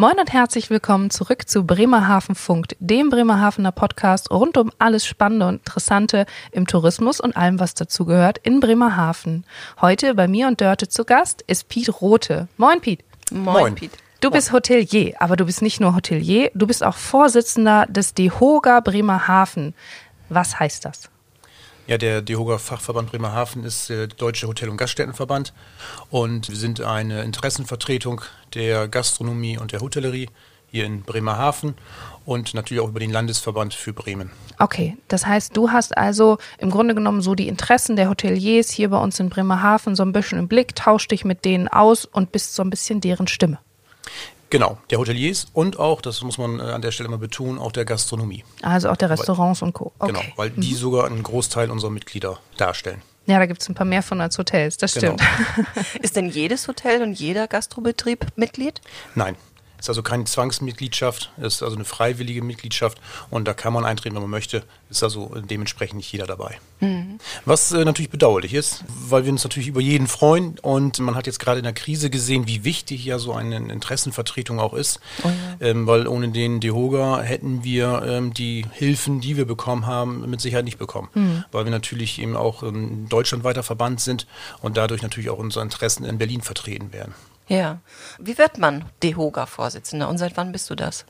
Moin und herzlich willkommen zurück zu Bremerhaven Funkt, dem Bremerhavener Podcast rund um alles Spannende und Interessante im Tourismus und allem, was dazugehört in Bremerhaven. Heute bei mir und Dörte zu Gast ist Piet Rote. Moin, Piet. Moin, Moin. Piet. Du bist Hotelier, aber du bist nicht nur Hotelier, du bist auch Vorsitzender des DEHOGA Bremerhaven. Was heißt das? Ja, der DEHOGA Fachverband Bremerhaven ist der Deutsche Hotel- und Gaststättenverband und wir sind eine Interessenvertretung der Gastronomie und der Hotellerie hier in Bremerhaven und natürlich auch über den Landesverband für Bremen. Okay, das heißt, du hast also im Grunde genommen so die Interessen der Hoteliers hier bei uns in Bremerhaven so ein bisschen im Blick, tausch dich mit denen aus und bist so ein bisschen deren Stimme. Genau, der Hoteliers und auch, das muss man äh, an der Stelle mal betonen, auch der Gastronomie. Also auch der Restaurants weil, und Co. Genau, okay. Genau, weil die mhm. sogar einen Großteil unserer Mitglieder darstellen. Ja, da gibt es ein paar mehr von als Hotels, das genau. stimmt. Ist denn jedes Hotel und jeder Gastrobetrieb Mitglied? Nein, ist also keine Zwangsmitgliedschaft, ist also eine freiwillige Mitgliedschaft und da kann man eintreten, wenn man möchte. Ist also dementsprechend nicht jeder dabei. Mhm. Was äh, natürlich bedauerlich ist, weil wir uns natürlich über jeden freuen und man hat jetzt gerade in der Krise gesehen, wie wichtig ja so eine Interessenvertretung auch ist, oh ja. ähm, weil ohne den DEHOGA hätten wir ähm, die Hilfen, die wir bekommen haben, mit Sicherheit nicht bekommen, mhm. weil wir natürlich eben auch ähm, deutschlandweiter Verband sind und dadurch natürlich auch unsere Interessen in Berlin vertreten werden. Ja. Wie wird man DEHOGA-Vorsitzender und seit wann bist du das?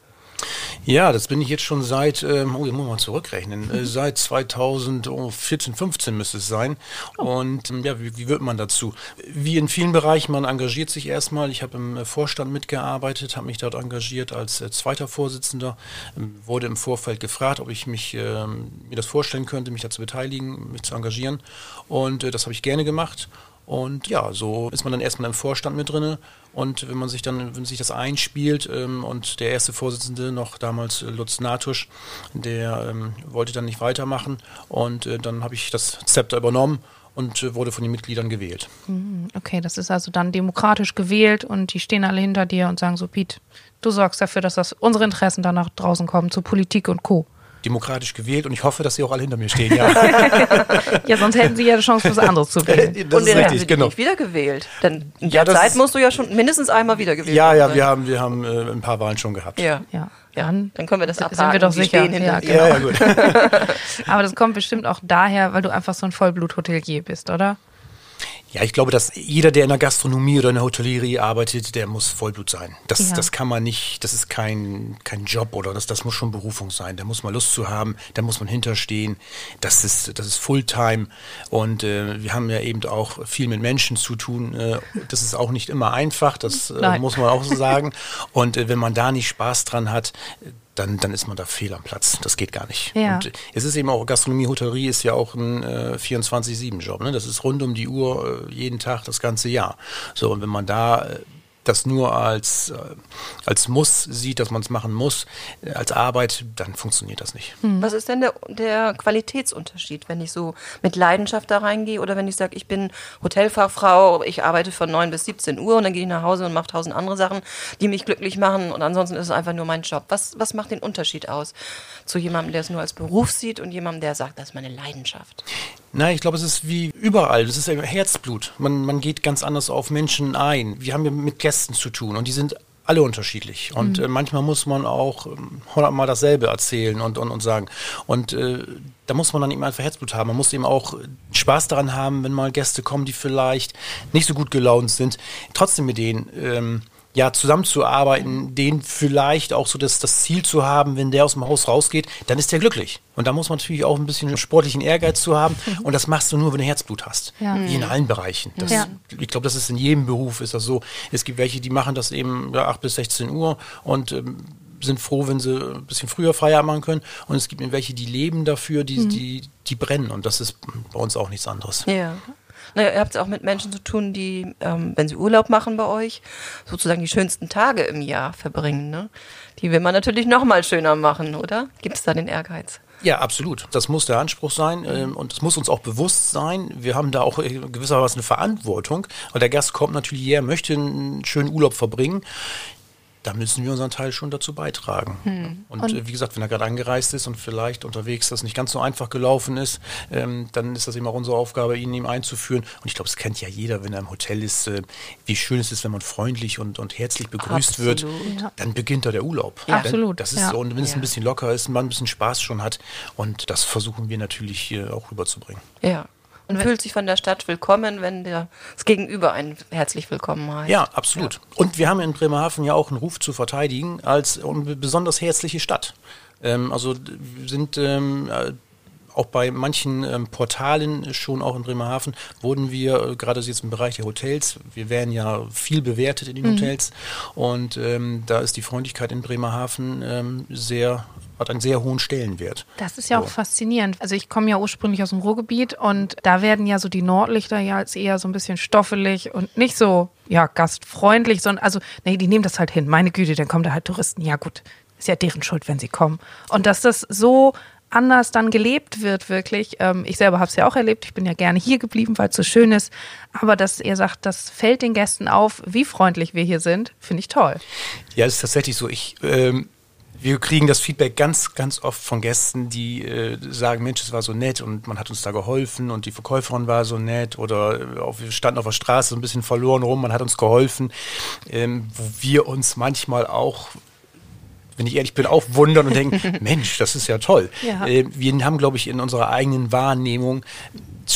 Ja, das bin ich jetzt schon seit, ähm, oh, jetzt muss man zurückrechnen, äh, seit 2014, 15 müsste es sein. Oh. Und ähm, ja, wie, wie, wird man dazu? Wie in vielen Bereichen, man engagiert sich erstmal. Ich habe im äh, Vorstand mitgearbeitet, habe mich dort engagiert als äh, zweiter Vorsitzender, ähm, wurde im Vorfeld gefragt, ob ich mich, mir das vorstellen könnte, mich dazu beteiligen, mich zu engagieren. Und äh, das habe ich gerne gemacht. Und ja, so ist man dann erstmal im Vorstand mit drin. Und wenn man sich dann, wenn sich das einspielt ähm, und der erste Vorsitzende noch damals äh, Lutz Natusch, der ähm, wollte dann nicht weitermachen und äh, dann habe ich das Zepter übernommen und äh, wurde von den Mitgliedern gewählt. Mhm, okay, das ist also dann demokratisch gewählt und die stehen alle hinter dir und sagen so, Piet, du sorgst dafür, dass das unsere Interessen dann nach draußen kommen, zu Politik und Co demokratisch gewählt und ich hoffe, dass Sie auch alle hinter mir stehen. Ja, ja sonst hätten Sie ja die Chance, was anderes zu wählen. Das und ist richtig, genau. nicht wiedergewählt. Denn in ja, der Zeit musst du ja schon mindestens einmal wiedergewählt Ja, ja, wir haben, wir haben äh, ein paar Wahlen schon gehabt. Ja, ja. Ja, dann, dann können wir das abhaken. Sind wir doch sicher. Ja, genau. ja, ja, gut. Aber das kommt bestimmt auch daher, weil du einfach so ein Vollblut-Hotelier bist, oder? Ja, ich glaube, dass jeder, der in der Gastronomie oder in der Hotellerie arbeitet, der muss Vollblut sein. Das, ja. das kann man nicht, das ist kein, kein Job oder das, das muss schon Berufung sein. Da muss man Lust zu haben, da muss man hinterstehen. Das ist, das ist Fulltime. Und äh, wir haben ja eben auch viel mit Menschen zu tun. Äh, das ist auch nicht immer einfach, das äh, muss man auch so sagen. Und äh, wenn man da nicht Spaß dran hat, dann, dann ist man da fehl am Platz. Das geht gar nicht. Ja. Und es ist eben auch, Gastronomie, Hotellerie ist ja auch ein äh, 24-7-Job. Ne? Das ist rund um die Uhr, äh, jeden Tag, das ganze Jahr. So, und wenn man da äh, das nur als, äh, als Muss sieht, dass man es machen muss, äh, als Arbeit, dann funktioniert das nicht. Hm. Was ist denn der, der Qualitätsunterschied, wenn ich so mit Leidenschaft da reingehe oder wenn ich sage, ich bin Hotelfachfrau, ich arbeite von 9 bis 17 Uhr und dann gehe ich nach Hause und mache tausend andere Sachen, die mich glücklich machen und ansonsten ist es einfach nur mein Job. Was, was macht den Unterschied aus zu jemandem, der es nur als Beruf sieht und jemandem, der sagt, das ist meine Leidenschaft? Na, ich glaube, es ist wie überall. Das ist Herzblut. Man, man geht ganz anders auf Menschen ein. Wir haben ja mit Gästen zu tun und die sind alle unterschiedlich. Und mhm. äh, manchmal muss man auch ähm, hundertmal dasselbe erzählen und, und, und sagen. Und äh, da muss man dann eben einfach Herzblut haben. Man muss eben auch Spaß daran haben, wenn mal Gäste kommen, die vielleicht nicht so gut gelaunt sind, trotzdem mit denen. Ähm, ja, zusammenzuarbeiten, den vielleicht auch so das, das Ziel zu haben, wenn der aus dem Haus rausgeht, dann ist der glücklich. Und da muss man natürlich auch ein bisschen sportlichen Ehrgeiz zu haben. Und das machst du nur, wenn du Herzblut hast. Ja. Wie in allen Bereichen. Das, ja. Ich glaube, das ist in jedem Beruf ist das so. Es gibt welche, die machen das eben ja, 8 bis 16 Uhr und ähm, sind froh, wenn sie ein bisschen früher Feierabend machen können. Und es gibt welche, die leben dafür, die, mhm. die, die brennen. Und das ist bei uns auch nichts anderes. Ja. Naja, ihr habt es auch mit Menschen zu tun, die, ähm, wenn sie Urlaub machen bei euch, sozusagen die schönsten Tage im Jahr verbringen. Ne? Die will man natürlich noch mal schöner machen, oder? Gibt es da den Ehrgeiz? Ja, absolut. Das muss der Anspruch sein ähm, und es muss uns auch bewusst sein. Wir haben da auch gewissermaßen eine Verantwortung, weil der Gast kommt natürlich her, möchte einen schönen Urlaub verbringen da müssen wir unseren Teil schon dazu beitragen. Hm. Und, und äh, wie gesagt, wenn er gerade angereist ist und vielleicht unterwegs das nicht ganz so einfach gelaufen ist, ähm, dann ist das eben auch unsere Aufgabe, ihn ihm einzuführen. Und ich glaube, es kennt ja jeder, wenn er im Hotel ist, äh, wie schön es ist, wenn man freundlich und, und herzlich begrüßt Absolut. wird. Dann beginnt da der Urlaub. Ja. Absolut. Das ist ja. so, und wenn es ein bisschen locker ist, man ein bisschen Spaß schon hat. Und das versuchen wir natürlich hier auch rüberzubringen. Ja. Und fühlt sich von der Stadt willkommen, wenn der, das Gegenüber einen herzlich willkommen heißt. Ja, absolut. Ja. Und wir haben in Bremerhaven ja auch einen Ruf zu verteidigen als eine besonders herzliche Stadt. Ähm, also sind ähm, auch bei manchen ähm, Portalen schon auch in Bremerhaven wurden wir, äh, gerade jetzt im Bereich der Hotels, wir werden ja viel bewertet in den mhm. Hotels und ähm, da ist die Freundlichkeit in Bremerhaven ähm, sehr hat einen sehr hohen Stellenwert. Das ist ja so. auch faszinierend. Also ich komme ja ursprünglich aus dem Ruhrgebiet und da werden ja so die Nordlichter ja als eher so ein bisschen stoffelig und nicht so ja gastfreundlich, sondern also nee, die nehmen das halt hin. Meine Güte, dann kommen da halt Touristen. Ja gut, ist ja deren Schuld, wenn sie kommen. Und dass das so anders dann gelebt wird, wirklich. Ähm, ich selber habe es ja auch erlebt. Ich bin ja gerne hier geblieben, weil es so schön ist. Aber dass ihr sagt, das fällt den Gästen auf, wie freundlich wir hier sind, finde ich toll. Ja, es ist tatsächlich so. Ich, ähm, wir kriegen das Feedback ganz, ganz oft von Gästen, die äh, sagen, Mensch, es war so nett und man hat uns da geholfen und die Verkäuferin war so nett oder äh, auch, wir standen auf der Straße ein bisschen verloren rum, man hat uns geholfen, ähm, wo wir uns manchmal auch wenn ich ehrlich bin, auch wundern und denken, Mensch, das ist ja toll. Ja. Äh, wir haben, glaube ich, in unserer eigenen Wahrnehmung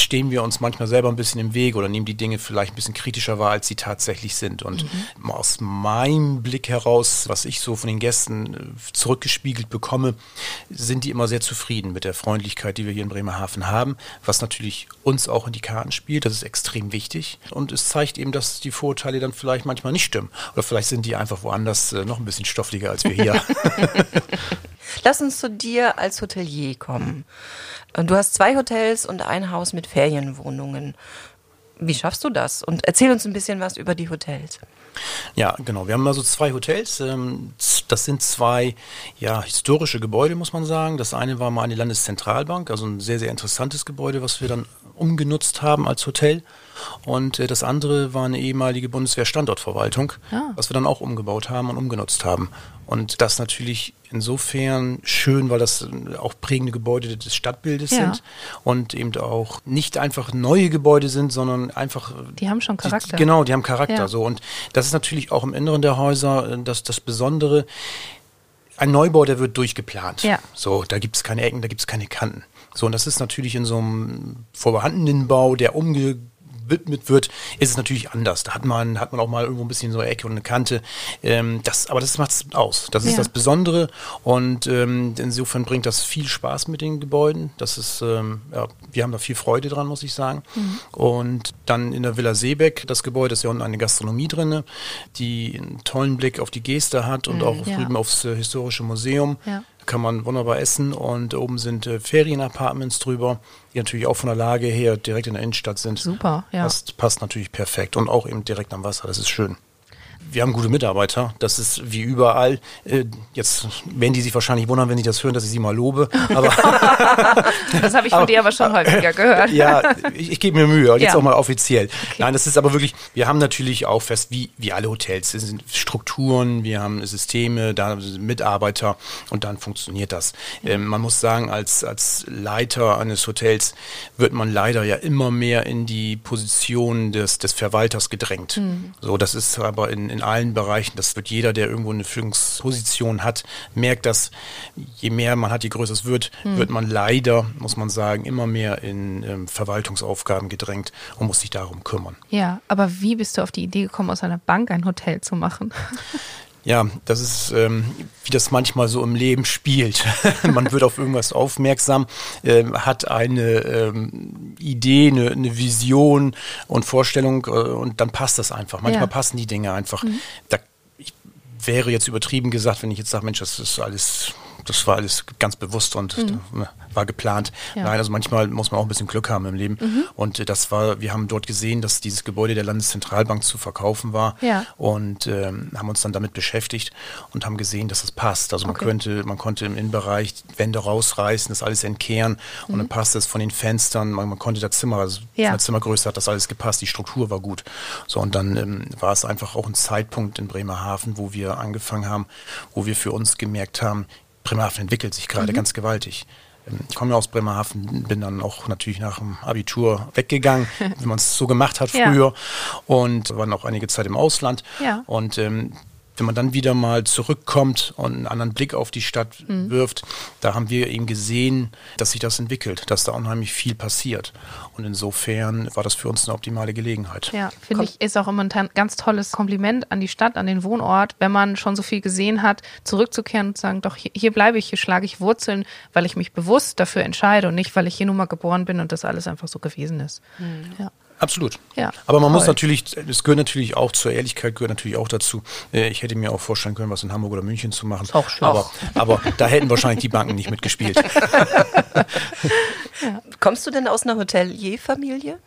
stehen wir uns manchmal selber ein bisschen im Weg oder nehmen die Dinge vielleicht ein bisschen kritischer wahr, als sie tatsächlich sind. Und mhm. aus meinem Blick heraus, was ich so von den Gästen äh, zurückgespiegelt bekomme, sind die immer sehr zufrieden mit der Freundlichkeit, die wir hier in Bremerhaven haben, was natürlich uns auch in die Karten spielt. Das ist extrem wichtig. Und es zeigt eben, dass die Vorurteile dann vielleicht manchmal nicht stimmen. Oder vielleicht sind die einfach woanders äh, noch ein bisschen stofflicher als wir hier. Lass uns zu dir als Hotelier kommen. Du hast zwei Hotels und ein Haus mit Ferienwohnungen. Wie schaffst du das? Und erzähl uns ein bisschen was über die Hotels. Ja, genau. Wir haben also zwei Hotels. Ähm, das sind zwei ja, historische Gebäude, muss man sagen. Das eine war mal eine Landeszentralbank, also ein sehr, sehr interessantes Gebäude, was wir dann umgenutzt haben als Hotel. Und äh, das andere war eine ehemalige Bundeswehr-Standortverwaltung, ja. was wir dann auch umgebaut haben und umgenutzt haben. Und das natürlich insofern schön, weil das auch prägende Gebäude des Stadtbildes ja. sind und eben auch nicht einfach neue Gebäude sind, sondern einfach. Die haben schon Charakter. Die, genau, die haben Charakter. Ja. So. Und das ist natürlich auch im Inneren der Häuser äh, das, das Besondere. Ein Neubau, der wird durchgeplant. Ja. So, da gibt es keine Ecken, da gibt es keine Kanten. So, und das ist natürlich in so einem vorhandenen Bau, der umge gewidmet wird, ist es natürlich anders. Da hat man, hat man auch mal irgendwo ein bisschen so eine Ecke und eine Kante. Ähm, das, aber das macht es aus. Das ist ja. das Besondere und ähm, insofern bringt das viel Spaß mit den Gebäuden. Das ist, ähm, ja, wir haben da viel Freude dran, muss ich sagen. Mhm. Und dann in der Villa Seebeck, das Gebäude ist ja unten eine Gastronomie drin, die einen tollen Blick auf die Geste hat und mhm, auch ja. drüben aufs äh, historische Museum. Ja kann man wunderbar essen und oben sind äh, Ferienapartments drüber, die natürlich auch von der Lage her direkt in der Innenstadt sind. Super, ja. Das passt natürlich perfekt und auch eben direkt am Wasser, das ist schön wir haben gute Mitarbeiter. Das ist wie überall. Äh, jetzt werden die sich wahrscheinlich wundern, wenn ich das hören, dass ich sie mal lobe. Aber das habe ich von aber, dir aber schon häufiger gehört. ja, ich, ich gebe mir Mühe, jetzt ja. auch mal offiziell. Okay. Nein, das ist aber wirklich, wir haben natürlich auch fest, wie, wie alle Hotels, es sind Strukturen, wir haben Systeme, da sind Mitarbeiter und dann funktioniert das. Ähm, man muss sagen, als, als Leiter eines Hotels wird man leider ja immer mehr in die Position des, des Verwalters gedrängt. Mhm. So, das ist aber in, in allen Bereichen. Das wird jeder, der irgendwo eine Führungsposition hat, merkt, dass je mehr man hat, je größer es wird, hm. wird man leider, muss man sagen, immer mehr in ähm, Verwaltungsaufgaben gedrängt und muss sich darum kümmern. Ja, aber wie bist du auf die Idee gekommen, aus einer Bank ein Hotel zu machen? Ja, das ist, ähm, wie das manchmal so im Leben spielt. Man wird auf irgendwas aufmerksam, ähm, hat eine ähm, Idee, eine, eine, Vision und Vorstellung äh, und dann passt das einfach. Manchmal ja. passen die Dinge einfach. Mhm. Da, ich wäre jetzt übertrieben gesagt, wenn ich jetzt sage, Mensch, das ist alles das war alles ganz bewusst und Mhm. äh, war geplant. Ja. Nein, also manchmal muss man auch ein bisschen Glück haben im Leben. Und äh, das war, wir haben dort gesehen, dass dieses Gebäude der Landeszentralbank zu verkaufen war Ja. und ähm, haben uns dann damit beschäftigt und haben gesehen, dass es passt. Also man Okay. könnte, man konnte im Innenbereich Wände rausreißen, das alles entkehren und dann passt es von den Fenstern. Man, man konnte das Zimmer, also Mhm. Ja. von der Zimmergröße hat das alles gepasst, die Struktur war gut. So und dann ähm, war es einfach auch ein Zeitpunkt in Bremerhaven, wo wir angefangen haben, wo wir für uns gemerkt haben, Bremerhaven entwickelt sich Mhm. gerade ganz gewaltig. Ähm, Ich komme ja aus Bremerhaven, bin dann auch natürlich nach dem Abitur weggegangen, wie man es so gemacht hat Ja. früher und war noch einige Zeit im Ausland. Ja. Und ähm, wenn man dann wieder mal zurückkommt und einen anderen Blick auf die Stadt Mhm. wirft, da haben wir eben gesehen, dass sich das entwickelt, dass da unheimlich viel passiert. Und insofern war das für uns eine optimale Gelegenheit. Ja, finde ich, ist auch immer ein ganz tolles Kompliment an die Stadt, an den Wohnort, wenn man schon so viel gesehen hat, zurückzukehren und zu sagen, doch, hier, hier bleibe ich, hier schlage ich Wurzeln, weil ich mich bewusst dafür entscheide und nicht, weil ich hier nun mal geboren bin und das alles einfach so gewesen ist. Ja. Absolut. Ja, Aber man muss toll. natürlich, es gehört natürlich auch zur Ehrlichkeit, gehört natürlich auch dazu. Äh, Ich hätte mir auch vorstellen können, was in Hamburg oder München zu machen. auch schön. Aber, aber da hätten wahrscheinlich die Banken nicht mitgespielt. Kommst du denn aus einer Hotelierfamilie?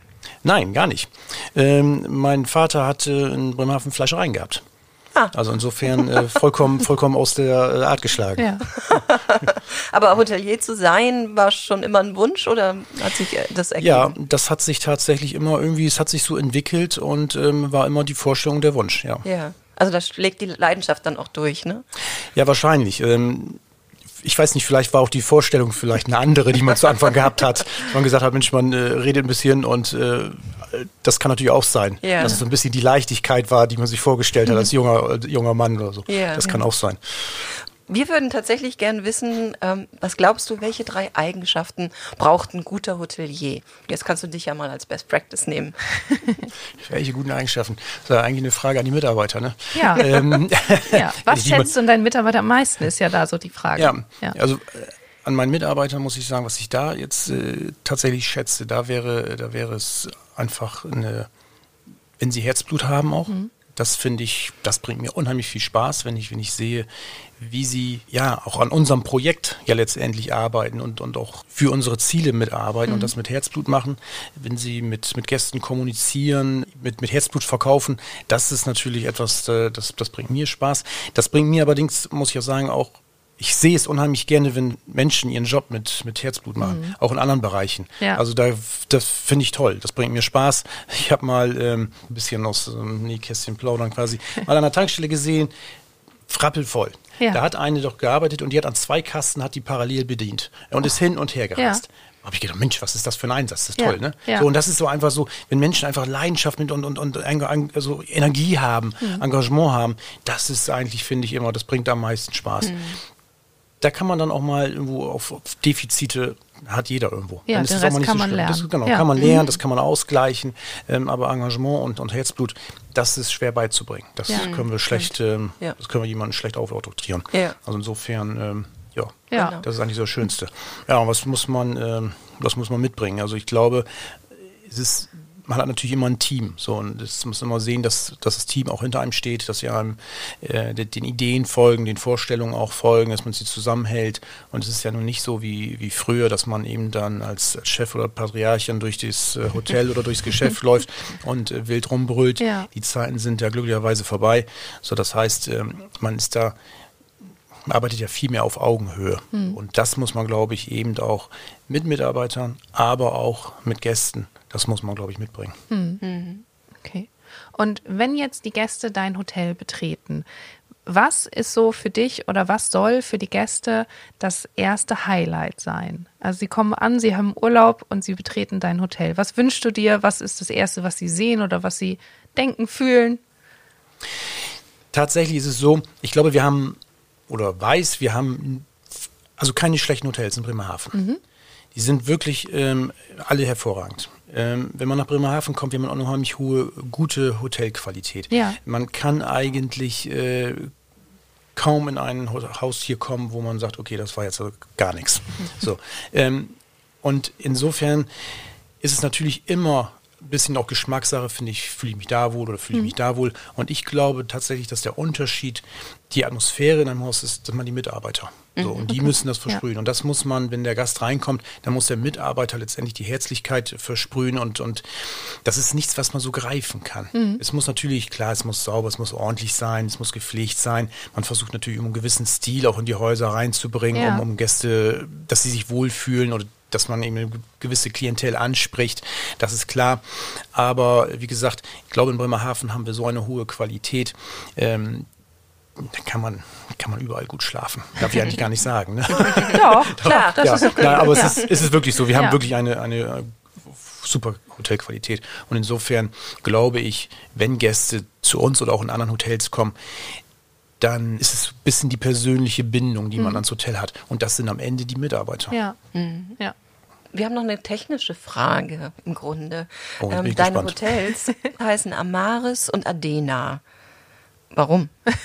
Nein, gar nicht. Ähm, mein Vater hatte in Bremerhaven Fleischereien gehabt. Ah. Also insofern äh, vollkommen, vollkommen aus der äh, Art geschlagen. Ja. Aber Hotelier zu sein, war schon immer ein Wunsch oder hat sich äh, das ergeben? Ja, das hat sich tatsächlich immer irgendwie, es hat sich so entwickelt und ähm, war immer die Vorstellung, der Wunsch, ja. Ja. Also da schlägt die Leidenschaft dann auch durch, ne? Ja, wahrscheinlich. Ähm, ich weiß nicht, vielleicht war auch die Vorstellung vielleicht eine andere, die man zu Anfang gehabt hat. Man gesagt hat, Mensch, man äh, redet ein bisschen und äh, das kann natürlich auch sein, Ja. dass es so ein bisschen die Leichtigkeit war, die man sich vorgestellt hat als junger, äh, junger Mann oder so. Ja. das kann auch sein. Wir würden tatsächlich gern wissen, ähm, was glaubst du, welche drei Eigenschaften braucht ein guter Hotelier? Jetzt kannst du dich ja mal als Best Practice nehmen. Welche guten Eigenschaften? Das ist ja eigentlich eine Frage an die Mitarbeiter, ne? Ja. Ähm, ja. Was schätzt du an deinen Mitarbeiter am meisten, ist ja da so die Frage. Ja, ja. also an meinen Mitarbeitern muss ich sagen, was ich da jetzt äh, tatsächlich schätze, da wäre, da wäre es einfach eine, wenn sie Herzblut haben auch. Das finde ich, das bringt mir unheimlich viel Spaß, wenn ich, wenn ich sehe, wie sie ja auch an unserem Projekt ja letztendlich arbeiten und, und auch für unsere Ziele mitarbeiten und das mit Herzblut machen. Wenn sie mit, mit Gästen kommunizieren, mit, mit Herzblut verkaufen, das ist natürlich etwas, äh, das, das bringt mir Spaß. Das bringt mir allerdings, muss ich ja sagen, auch ich sehe es unheimlich gerne, wenn Menschen ihren Job mit, mit Herzblut machen, auch in anderen Bereichen. Ja. Also da, das finde ich toll, das bringt mir Spaß. Ich habe mal ähm, ein bisschen aus ähm, Nähkästchen plaudern quasi, mal an der Tankstelle gesehen, frappelvoll. Ja. Da hat eine doch gearbeitet und die hat an zwei Kasten, hat die parallel bedient und ist hin und her gereist. Ja. Habe ich gedacht, Mensch, was ist das für ein Einsatz? Das ist Ja, toll, ne? ja. So, und das ist so einfach so, wenn Menschen einfach Leidenschaft mit und, und, und also Energie haben, Mhm. Engagement haben, das ist eigentlich, finde ich immer, das bringt am meisten Spaß. Mhm. Da kann man dann auch mal irgendwo auf, auf Defizite, hat jeder irgendwo. Ja, dann ist den Rest mal nicht kann so man schlimm. lernen. Das, genau, Ja. kann man Mhm. lernen, das kann man ausgleichen, ähm, aber Engagement und, und Herzblut, das ist schwer beizubringen. Das Ja. können wir schlecht, ähm, Ja. das können wir jemandem schlecht aufoktroyieren. Ja. Also insofern, ähm, ja, Ja. Genau. das ist eigentlich das Schönste. Ja, und was muss man, ähm, was muss man mitbringen? Also ich glaube, es ist, man hat natürlich immer ein Team. So, und es muss immer sehen, dass, dass das Team auch hinter einem steht, dass sie einem äh, de- den Ideen folgen, den Vorstellungen auch folgen, dass man sie zusammenhält. Und es ist ja nun nicht so wie, wie früher, dass man eben dann als Chef oder Patriarch dann durch das äh, Hotel oder durchs Geschäft läuft und äh, wild rumbrüllt. Ja. Die Zeiten sind ja glücklicherweise vorbei. So, das heißt, ähm, man ist da man arbeitet ja viel mehr auf Augenhöhe. Und das muss man, glaube ich, eben auch mit Mitarbeitern, aber auch mit Gästen, das muss man, glaube ich, mitbringen. Okay. Und wenn jetzt die Gäste dein Hotel betreten, was ist so für dich oder was soll für die Gäste das erste Highlight sein? Also sie kommen an, sie haben Urlaub und sie betreten dein Hotel. Was wünschst du dir? Was ist das Erste, was sie sehen oder was sie denken, fühlen? Tatsächlich ist es so, ich glaube, wir haben, oder weiß, wir haben also keine schlechten Hotels in Bremerhaven. Die sind wirklich ähm, alle hervorragend. Ähm, wenn man nach Bremerhaven kommt, wir haben eine unheimlich hohe, gute Hotelqualität. Ja. Man kann eigentlich äh, kaum in ein Haus hier kommen, wo man sagt, okay, das war jetzt gar nichts. So, ähm, und insofern ist es natürlich immer ein bisschen auch Geschmackssache, finde ich, fühle ich mich da wohl oder fühle ich mich da wohl. Und ich glaube tatsächlich, dass der Unterschied die Atmosphäre in einem Haus ist, dass man die Mitarbeiter. So, und die müssen das versprühen. Und das muss man, wenn der Gast reinkommt, dann muss der Mitarbeiter letztendlich die Herzlichkeit versprühen. Und, und das ist nichts, was man so greifen kann. Es muss natürlich, klar, es muss sauber, es muss ordentlich sein, es muss gepflegt sein. Man versucht natürlich, um einen gewissen Stil auch in die Häuser reinzubringen, Ja. um, um Gäste, dass sie sich wohlfühlen oder dass man eben eine gewisse Klientel anspricht, das ist klar. Aber wie gesagt, ich glaube, in Bremerhaven haben wir so eine hohe Qualität. Ähm, da kann man, kann man überall gut schlafen. Darf ich eigentlich gar nicht sagen. Ne? Ja, klar, das ja, ist okay. nein, aber es, ja. ist, es ist wirklich so. Wir haben Ja. wirklich eine, eine super Hotelqualität. Und insofern glaube ich, wenn Gäste zu uns oder auch in anderen Hotels kommen, dann ist es ein bisschen die persönliche Bindung, die man ans Hotel hat. Und das sind am Ende die Mitarbeiter. Mhm. Ja. ja. Wir haben noch eine technische Frage im Grunde. Oh, ich deine gespannt. Hotels heißen Amaris und Adena. Warum?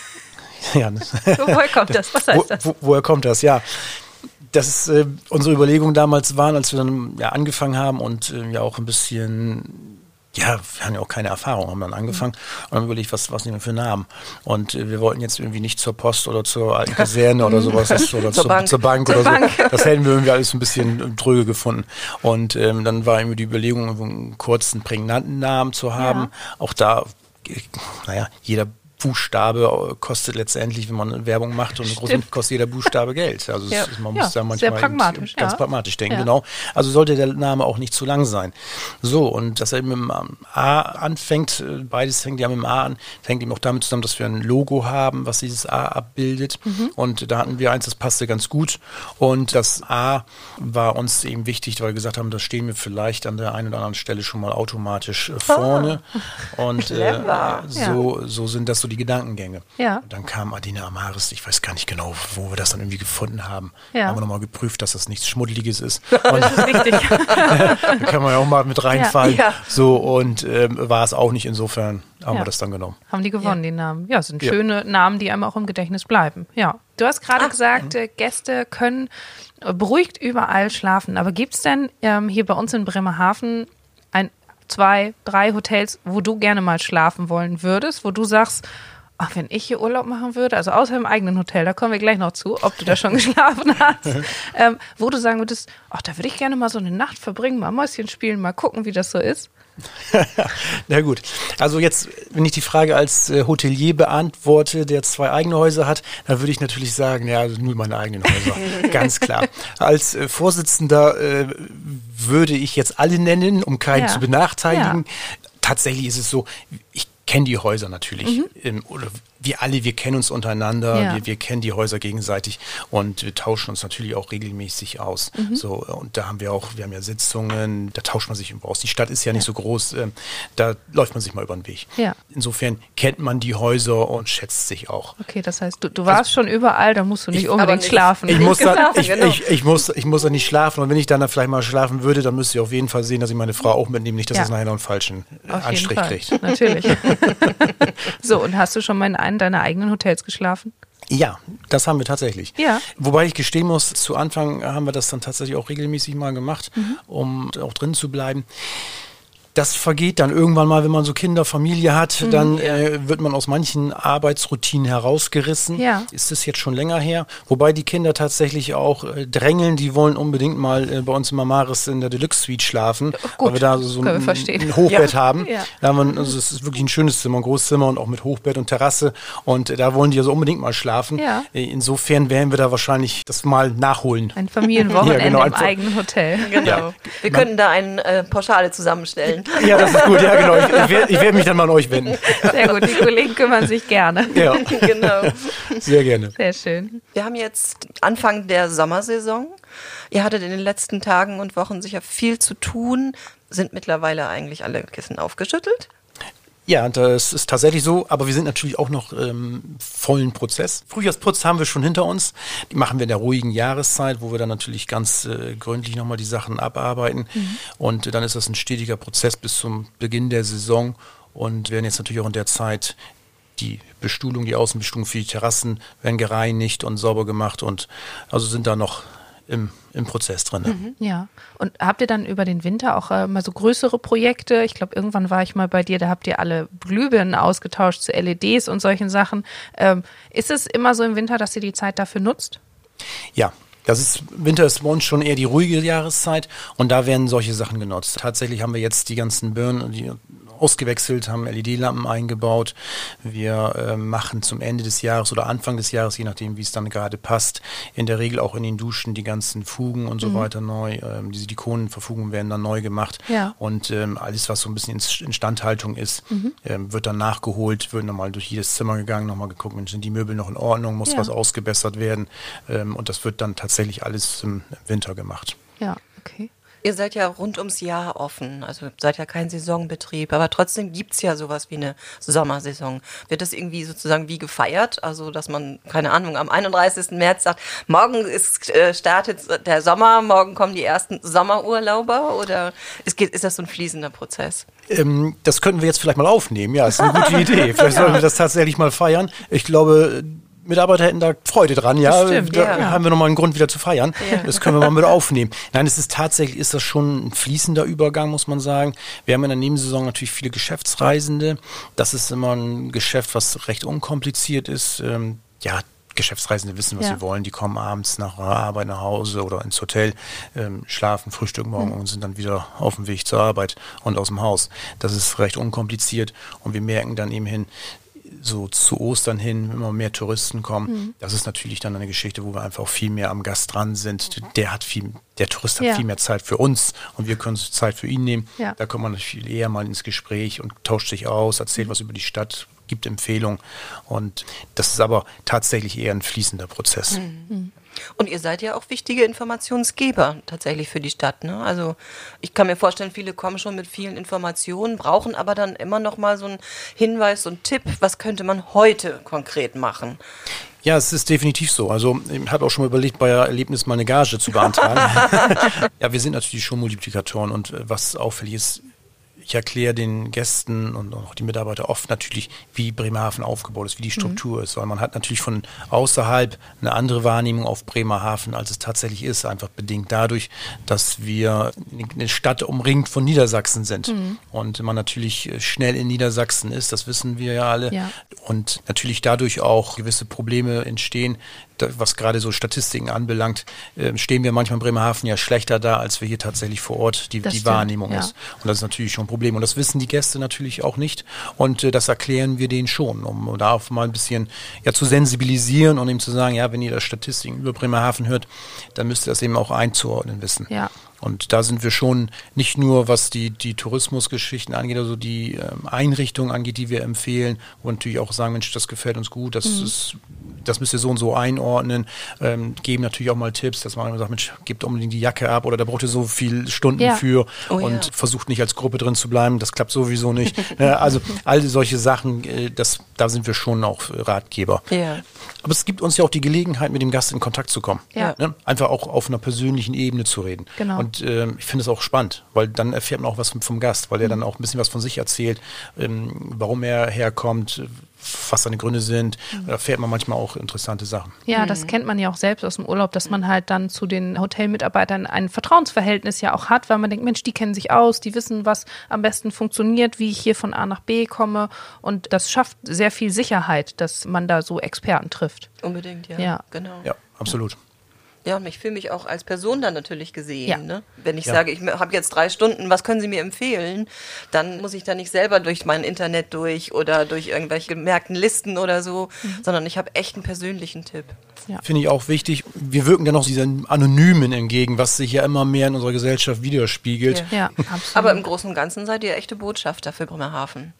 Ja, ne? Woher kommt das? Was wo, heißt das? wo, woher kommt das? Ja, das ist äh, unsere Überlegungen damals waren, als wir dann ja, angefangen haben und äh, ja auch ein bisschen ja, wir haben ja auch keine Erfahrung, haben dann angefangen und haben überlegt, was, was nehmen wir für Namen. Und äh, wir wollten jetzt irgendwie nicht zur Post oder zur alten Kaserne oder sowas oder Zur zur, Bank. zur Bank Zur oder Bank. so. Das hätten wir irgendwie alles ein bisschen dröge gefunden. Und ähm, dann war irgendwie die Überlegung, einen kurzen, prägnanten Namen zu haben. Ja. Auch da, äh, naja, jeder Buchstabe kostet letztendlich, wenn man Werbung macht und Stimmt. kostet jeder Buchstabe Geld. Also Ja. ist, man Ja, muss da manchmal pragmatisch, ganz ja. pragmatisch denken, genau. Also sollte der Name auch nicht zu lang sein. So, und dass er eben mit dem A anfängt, äh, beides fängt ja mit dem A an, fängt eben auch damit zusammen, dass wir ein Logo haben, was dieses A abbildet. Mhm. Und da hatten wir eins, das passte ganz gut. Und das A war uns eben wichtig, weil wir gesagt haben, da stehen wir vielleicht an der einen oder anderen Stelle schon mal automatisch äh, vorne. Und äh, so, so sind das so die Gedankengänge. Ja. Und dann kam Adina Amaris, ich weiß gar nicht genau, wo wir das dann irgendwie gefunden haben. Ja. Haben wir nochmal geprüft, dass das nichts Schmuddeliges ist. Und Das ist wichtig. da kann man ja auch mal mit reinfallen. Ja. So, und ähm, war es auch nicht. Insofern haben Ja. wir das dann genommen. Haben die gewonnen, die Namen. Ja, sind Ja. schöne Namen, die einem auch im Gedächtnis bleiben. Ja. Du hast gerade gesagt, äh, Gäste können beruhigt überall schlafen. Aber gibt es denn ähm, hier bei uns in Bremerhaven ein, zwei, drei Hotels, wo du gerne mal schlafen wollen würdest, wo du sagst, ach, wenn ich hier Urlaub machen würde, also außer im eigenen Hotel, da kommen wir gleich noch zu, ob du da schon geschlafen hast, ähm, wo du sagen würdest, ach, da würde ich gerne mal so eine Nacht verbringen, mal Mäuschen spielen, mal gucken, wie das so ist. Na gut. Also jetzt, wenn ich die Frage als äh, Hotelier beantworte, der zwei eigene Häuser hat, dann würde ich natürlich sagen, ja, also nur meine eigenen Häuser. Ganz klar. Als äh, Vorsitzender äh, würde ich jetzt alle nennen, um keinen Ja. zu benachteiligen. Tatsächlich ist es so, ich kenne die Häuser natürlich. Ähm, oder wir alle, wir kennen uns untereinander, Ja. wir, wir kennen die Häuser gegenseitig und wir tauschen uns natürlich auch regelmäßig aus. So, und da haben wir auch, wir haben ja Sitzungen, da tauscht man sich irgendwo aus. Die Stadt ist ja nicht so groß, ähm, da läuft man sich mal über den Weg. Ja. Insofern kennt man die Häuser und schätzt sich auch. Okay, das heißt, du, du warst schon überall, da musst du nicht Ich- unbedingt nicht- schlafen. Ich muss, da, ich, genau. ich, ich, muss, ich muss da nicht schlafen und wenn ich dann da vielleicht mal schlafen würde, dann müsste ich auf jeden Fall sehen, dass ich meine Frau auch mitnehme, nicht, dass Ja. es nachher noch einen falschen äh, Auf jeden Anstrich Fall. kriegt. Natürlich. so, und hast du schon mal in deiner eigenen Hotels geschlafen? Ja, das haben wir tatsächlich. Ja. Wobei ich gestehen muss, zu Anfang haben wir das dann tatsächlich auch regelmäßig mal gemacht, Mhm. um auch drin zu bleiben. Das vergeht dann irgendwann mal, wenn man so Kinder, Familie hat, Mhm. dann äh, wird man aus manchen Arbeitsroutinen herausgerissen. Ja. Ist es jetzt schon länger her? Wobei die Kinder tatsächlich auch äh, drängeln, die wollen unbedingt mal äh, bei uns im Mamaris in der Deluxe Suite schlafen, gut, weil wir da so können wir ein, ein Hochbett Ja. haben. Ja. Da haben wir, also es ist wirklich ein schönes Zimmer, ein großes Zimmer und auch mit Hochbett und Terrasse. Und äh, da wollen die also unbedingt mal schlafen. Ja. Äh, Insofern werden wir da wahrscheinlich das mal nachholen. Ein Familienwochenende Ja, genau, im einfach- eigenen Hotel. Genau. Ja. Wir könnten da eine äh, Pauschale zusammenstellen. Ja, das ist gut, ja genau. Ich, ich werde werd mich dann mal an euch wenden. Sehr gut, die Kollegen kümmern sich gerne. Ja, genau. sehr gerne. Sehr schön. Wir haben jetzt Anfang der Sommersaison. Ihr hattet in den letzten Tagen und Wochen sicher viel zu tun. Sind mittlerweile eigentlich alle Kissen aufgeschüttelt? Ja, das ist tatsächlich so, aber wir sind natürlich auch noch ähm, vollen Prozess. Frühjahrsputz haben wir schon hinter uns. Die machen wir in der ruhigen Jahreszeit, wo wir dann natürlich ganz äh, gründlich nochmal die Sachen abarbeiten. Und äh, dann ist das ein stetiger Prozess bis zum Beginn der Saison und werden jetzt natürlich auch in der Zeit die Bestuhlung, die Außenbestuhlung für die Terrassen werden gereinigt und sauber gemacht und also sind da noch im, im Prozess drin. Mhm. Ja. Und habt ihr dann über den Winter auch äh, mal so größere Projekte? Ich glaube, irgendwann war ich mal bei dir, da habt ihr alle Glühbirnen ausgetauscht zu LEDs und solchen Sachen. Ähm, ist es immer so im Winter, dass ihr die Zeit dafür nutzt? Ja, das ist, Winter ist bei uns schon eher die ruhige Jahreszeit und da werden solche Sachen genutzt. Tatsächlich haben wir jetzt die ganzen Birnen, die ausgewechselt, haben LED-Lampen eingebaut. Wir äh, machen zum Ende des Jahres oder Anfang des Jahres, je nachdem, wie es dann gerade passt, in der Regel auch in den Duschen die ganzen Fugen und so mhm. weiter neu. Ähm, die Silikonenverfugungen werden dann neu gemacht. Ja. Und ähm, alles, was so ein bisschen in Instandhaltung ist, mhm. ähm, wird dann nachgeholt, wird nochmal durch jedes Zimmer gegangen, nochmal geguckt, sind die Möbel noch in Ordnung, muss ja. was ausgebessert werden. Ähm, und das wird dann tatsächlich alles im Winter gemacht. Ja, okay. Ihr seid ja rund ums Jahr offen, also seid ja kein Saisonbetrieb, aber trotzdem gibt es ja sowas wie eine Sommersaison. Wird das irgendwie sozusagen wie gefeiert? Also, dass man, keine Ahnung, am 31. März sagt, morgen ist, äh, startet der Sommer, morgen kommen die ersten Sommerurlauber oder ist, ist das so ein fließender Prozess? Ähm, das könnten wir jetzt vielleicht mal aufnehmen, ja, ist eine gute Idee. Vielleicht sollten wir das tatsächlich mal feiern. Ich glaube, Mitarbeiter hätten da Freude dran, ja. Stimmt, da ja. haben wir nochmal einen Grund wieder zu feiern. Ja. Das können wir mal mit aufnehmen. Nein, es ist tatsächlich, ist das schon ein fließender Übergang, muss man sagen. Wir haben in der Nebensaison natürlich viele Geschäftsreisende. Das ist immer ein Geschäft, was recht unkompliziert ist. Ähm, ja, Geschäftsreisende wissen, was ja. sie wollen. Die kommen abends nach Arbeit nach Hause oder ins Hotel, ähm, schlafen, frühstücken morgen mhm. und sind dann wieder auf dem Weg zur Arbeit und aus dem Haus. Das ist recht unkompliziert und wir merken dann eben hin, so zu Ostern hin immer mehr Touristen kommen. Mhm. Das ist natürlich dann eine Geschichte, wo wir einfach auch viel mehr am Gast dran sind. Der hat viel, der Tourist hat ja. viel mehr Zeit für uns und wir können Zeit für ihn nehmen. Ja. Da kommt man viel eher mal ins Gespräch und tauscht sich aus, erzählt mhm. was über die Stadt, gibt Empfehlungen. Und das ist aber tatsächlich eher ein fließender Prozess. Mhm. Und ihr seid ja auch wichtige Informationsgeber tatsächlich für die Stadt. Ne? Also ich kann mir vorstellen, viele kommen schon mit vielen Informationen, brauchen aber dann immer noch mal so einen Hinweis, so einen Tipp, was könnte man heute konkret machen. Ja, es ist definitiv so. Also ich habe auch schon mal überlegt, bei Erlebnis mal eine Gage zu beantragen. ja, wir sind natürlich schon Multiplikatoren und äh, was auffällig ist, ich erkläre den Gästen und auch die Mitarbeiter oft natürlich, wie Bremerhaven aufgebaut ist, wie die Struktur mhm. ist, weil man hat natürlich von außerhalb eine andere Wahrnehmung auf Bremerhaven, als es tatsächlich ist, einfach bedingt dadurch, dass wir eine Stadt umringt von Niedersachsen sind mhm. und man natürlich schnell in Niedersachsen ist, das wissen wir ja alle ja. und natürlich dadurch auch gewisse Probleme entstehen, was gerade so Statistiken anbelangt, äh, stehen wir manchmal in Bremerhaven ja schlechter da, als wir hier tatsächlich vor Ort die, die Wahrnehmung ja. ist. Und das ist natürlich schon ein Problem. Und das wissen die Gäste natürlich auch nicht. Und äh, das erklären wir denen schon, um da auch mal ein bisschen ja, zu sensibilisieren und ihm zu sagen, ja, wenn ihr da Statistiken über Bremerhaven hört, dann müsst ihr das eben auch einzuordnen wissen. Ja. Und da sind wir schon nicht nur, was die, die Tourismusgeschichten angeht, also die ähm, Einrichtungen angeht, die wir empfehlen, wo natürlich auch sagen, Mensch, das gefällt uns gut, das mhm. ist, das müsst ihr so und so einordnen, ähm, geben natürlich auch mal Tipps, dass man immer sagt, Mensch, gebt unbedingt die Jacke ab oder da braucht ihr so viele Stunden ja. für oh, und ja. versucht nicht als Gruppe drin zu bleiben, das klappt sowieso nicht. äh, also all solche Sachen, äh, das, da sind wir schon auch Ratgeber. Ja. Aber es gibt uns ja auch die Gelegenheit, mit dem Gast in Kontakt zu kommen. Ja. Ne? Einfach auch auf einer persönlichen Ebene zu reden. Genau. Und äh, ich finde es auch spannend, weil dann erfährt man auch was vom, vom Gast, weil er mhm. dann auch ein bisschen was von sich erzählt, ähm, warum er herkommt, was seine Gründe sind. Mhm. Da erfährt man manchmal auch interessante Sachen. Ja, das mhm. kennt man ja auch selbst aus dem Urlaub, dass man halt dann zu den Hotelmitarbeitern ein Vertrauensverhältnis ja auch hat, weil man denkt, Mensch, die kennen sich aus, die wissen, was am besten funktioniert, wie ich hier von A nach B komme. Und das schafft sehr viel Sicherheit, dass man da so Experten trifft. Unbedingt, ja. Ja, genau. Ja, absolut. Ja, und ich fühle mich auch als Person dann natürlich gesehen. Ja. Ne? Wenn ich ja. sage, ich habe jetzt drei Stunden, was können Sie mir empfehlen? Dann muss ich da nicht selber durch mein Internet durch oder durch irgendwelche gemerkten Listen oder so, mhm. sondern ich habe echt einen persönlichen Tipp. Ja. Finde ich auch wichtig. Wir wirken dann noch diesen Anonymen entgegen, was sich ja immer mehr in unserer Gesellschaft widerspiegelt. Ja, ja absolut. Aber im Großen und Ganzen seid ihr echte Botschafter für Bremerhaven.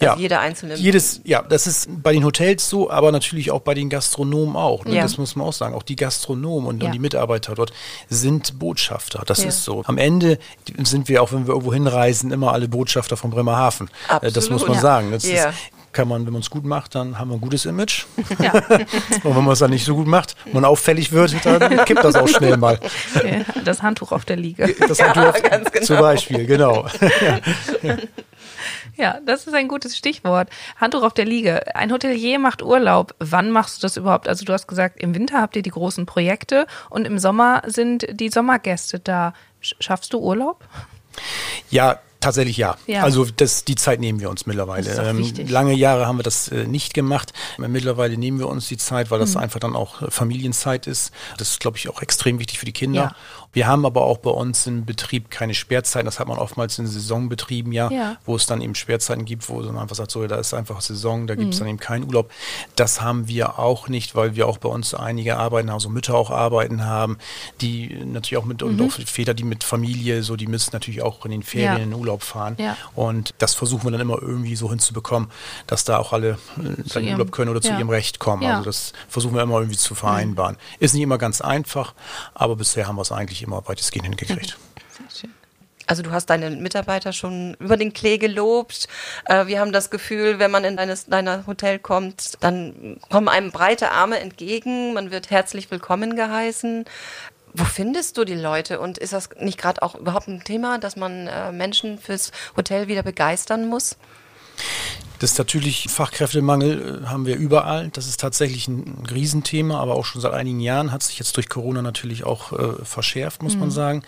Also ja, jeder einzelne. Jedes, ja, das ist bei den Hotels so, aber natürlich auch bei den Gastronomen auch. Ne? Ja. Das muss man auch sagen. Auch die Gastronomen und, ja. und die Mitarbeiter dort sind Botschafter. Das ja. ist so. Am Ende sind wir, auch wenn wir irgendwo hinreisen, immer alle Botschafter von Bremerhaven. Absolut. Äh, das muss man sagen. Das ist, kann man, wenn man es gut macht, dann haben wir ein gutes Image. Ja. und wenn man es dann nicht so gut macht, man auffällig wird, dann kippt das auch schnell mal. Das Handtuch auf der Liege. Das Handtuch ja, auf, genau. zum Beispiel, genau. Ja, das ist ein gutes Stichwort. Handtuch auf der Liege. Ein Hotelier macht Urlaub. Wann machst du das überhaupt? Also du hast gesagt, im Winter habt ihr die großen Projekte und im Sommer sind die Sommergäste da. Schaffst du Urlaub? Ja, Tatsächlich ja. ja. Also das, die Zeit nehmen wir uns mittlerweile. Ähm, lange Jahre haben wir das äh, nicht gemacht. Mittlerweile nehmen wir uns die Zeit, weil das mhm. einfach dann auch äh, Familienzeit ist. Das ist, glaube ich, auch extrem wichtig für die Kinder. Ja. Wir haben aber auch bei uns im Betrieb keine Sperrzeiten. Das hat man oftmals in Saisonbetrieben ja, ja. wo es dann eben Sperrzeiten gibt, wo man einfach sagt, so, da ist einfach Saison, da gibt es mhm. dann eben keinen Urlaub. Das haben wir auch nicht, weil wir auch bei uns einige arbeiten, also Mütter auch arbeiten haben, die natürlich auch mit, mhm. und auch Väter, die mit Familie, so, die müssen natürlich auch in den Ferien ja. in den Urlaub fahren. Ja. Und das versuchen wir dann immer irgendwie so hinzubekommen, dass da auch alle äh, in Urlaub können oder zu ihrem Recht kommen. Also das versuchen wir immer irgendwie zu vereinbaren. Mhm. Ist nicht immer ganz einfach, aber bisher haben wir es eigentlich immer weitestgehend hingekriegt. Sehr schön. Also du hast deine Mitarbeiter schon über den Klee gelobt. Äh, wir haben das Gefühl, wenn man in deines, deiner Hotel kommt, dann kommen einem breite Arme entgegen. Man wird herzlich willkommen geheißen. Wo findest du die Leute? Und ist das nicht gerade auch überhaupt ein Thema, dass man äh, Menschen fürs Hotel wieder begeistern muss? Das ist natürlich Fachkräftemangel äh, haben wir überall. Das ist tatsächlich ein Riesenthema, aber auch schon seit einigen Jahren hat sich jetzt durch Corona natürlich auch äh, verschärft, muss mhm. man sagen.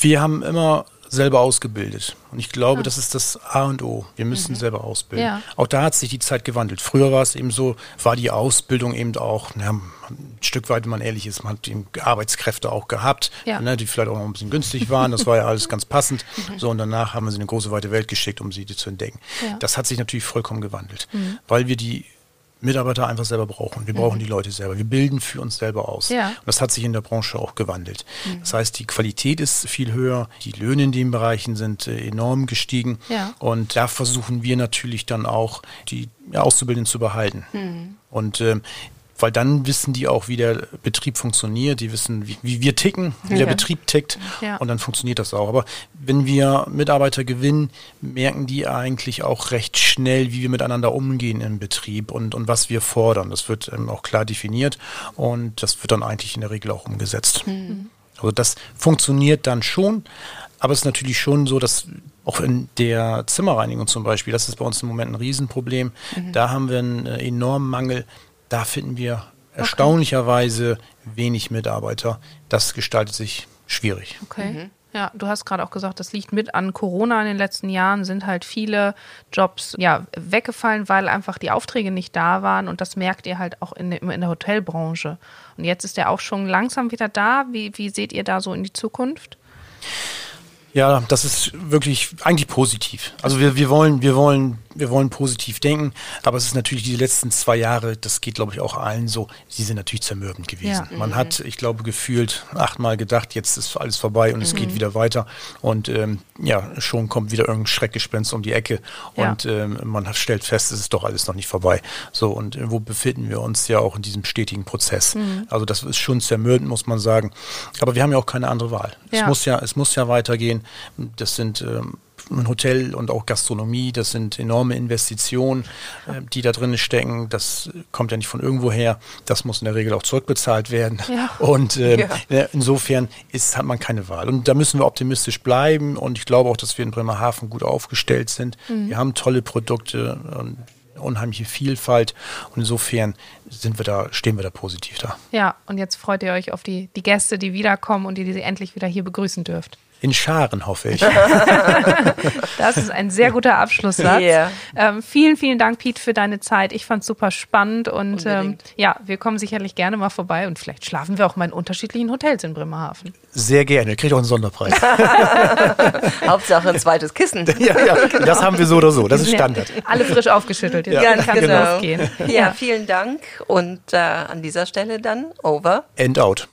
Wir haben immer selber ausgebildet. Und ich glaube, ah. das ist das A und O. Wir müssen mhm. selber ausbilden. Ja. Auch da hat sich die Zeit gewandelt. Früher war es eben so, war die Ausbildung eben auch, na, ein Stück weit, wenn man ehrlich ist, man hat die Arbeitskräfte auch gehabt, ja. ne, die vielleicht auch noch ein bisschen günstig waren. Das war ja alles ganz passend. Mhm. So, und danach haben wir sie in eine große, weite Welt geschickt, um sie zu entdecken. Ja. Das hat sich natürlich vollkommen gewandelt, mhm. weil wir die Mitarbeiter einfach selber brauchen. Wir brauchen mhm. die Leute selber. Wir bilden für uns selber aus. Ja. Und das hat sich in der Branche auch gewandelt. Mhm. Das heißt, die Qualität ist viel höher, die Löhne in den Bereichen sind äh, enorm gestiegen. Ja. Und da versuchen wir natürlich dann auch, die Auszubildenden zu behalten. Mhm. Und ähm, weil dann wissen die auch, wie der Betrieb funktioniert, die wissen, wie, wie wir ticken, wie ja. der Betrieb tickt ja. und dann funktioniert das auch. Aber wenn wir Mitarbeiter gewinnen, merken die eigentlich auch recht schnell, wie wir miteinander umgehen im Betrieb und, und was wir fordern. Das wird ähm, auch klar definiert und das wird dann eigentlich in der Regel auch umgesetzt. Mhm. Also das funktioniert dann schon, aber es ist natürlich schon so, dass auch in der Zimmerreinigung zum Beispiel, das ist bei uns im Moment ein Riesenproblem. Mhm. Da haben wir einen äh, enormen Mangel da finden wir erstaunlicherweise wenig Mitarbeiter. Das gestaltet sich schwierig. Okay. Mhm. Ja, du hast gerade auch gesagt, das liegt mit an Corona in den letzten Jahren, sind halt viele Jobs ja weggefallen, weil einfach die Aufträge nicht da waren und das merkt ihr halt auch in, in der Hotelbranche. Und jetzt ist der Aufschwung langsam wieder da. Wie, wie seht ihr da so in die Zukunft? Ja, das ist wirklich eigentlich positiv. Also wir, wir wollen, wir wollen wir wollen positiv denken, aber es ist natürlich die letzten zwei Jahre, das geht glaube ich auch allen so, die sind natürlich zermürbend gewesen. Ja. Man mhm. hat, ich glaube, gefühlt achtmal gedacht, jetzt ist alles vorbei und mhm. es geht mhm. wieder weiter und ähm, ja, schon kommt wieder irgendein Schreckgespenst um die Ecke ja. und ähm, man stellt fest, es ist doch alles noch nicht vorbei. So und äh, wo befinden wir uns ja auch in diesem stetigen Prozess? Mhm. Also das ist schon zermürbend, muss man sagen. Aber wir haben ja auch keine andere Wahl. Ja. Es muss ja, es muss ja weitergehen. Das sind ähm, ein Hotel und auch Gastronomie, das sind enorme Investitionen, äh, die da drin stecken. Das kommt ja nicht von irgendwo her. Das muss in der Regel auch zurückbezahlt werden. Ja. Und äh, ja. Ne, insofern ist, hat man keine Wahl. Und da müssen wir optimistisch bleiben. Und ich glaube auch, dass wir in Bremerhaven gut aufgestellt sind. Mhm. Wir haben tolle Produkte. Und unheimliche Vielfalt und insofern sind wir da, stehen wir da positiv da. Ja, und jetzt freut ihr euch auf die, die Gäste, die wiederkommen und die, die sie endlich wieder hier begrüßen dürft in Scharen, hoffe ich. das ist ein sehr guter Abschlusssatz. Yeah. Ähm, vielen, vielen Dank, Pete, für deine Zeit. Ich fand es super spannend und ähm, ja, wir kommen sicherlich gerne mal vorbei und vielleicht schlafen wir auch mal in unterschiedlichen Hotels in Bremerhaven. Sehr gerne, kriegt auch einen Sonderpreis. Hauptsache ein zweites Kissen. ja, ja genau. das haben wir so oder so, das ist Standard. Alle frisch aufgeschüttelt, jetzt ja, kann genau. losgehen. Ja, vielen Dank und äh, an dieser Stelle dann over. End out.